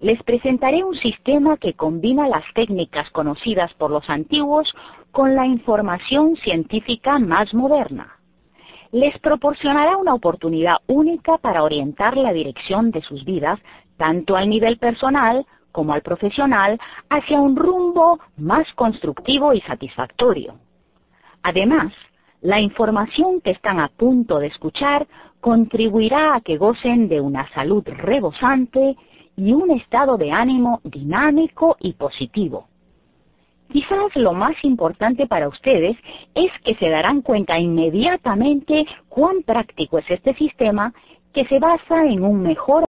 les presentaré un sistema que combina las técnicas conocidas por los antiguos con la información científica más moderna. Les proporcionará una oportunidad única para orientar la dirección de sus vidas, tanto al nivel personal como al profesional, hacia un rumbo más constructivo y satisfactorio. Además, la información que están a punto de escuchar contribuirá a que gocen de una salud rebosante y un estado de ánimo dinámico y positivo. Quizás lo más importante para ustedes es que se darán cuenta inmediatamente cuán práctico es este sistema que se basa en un mejor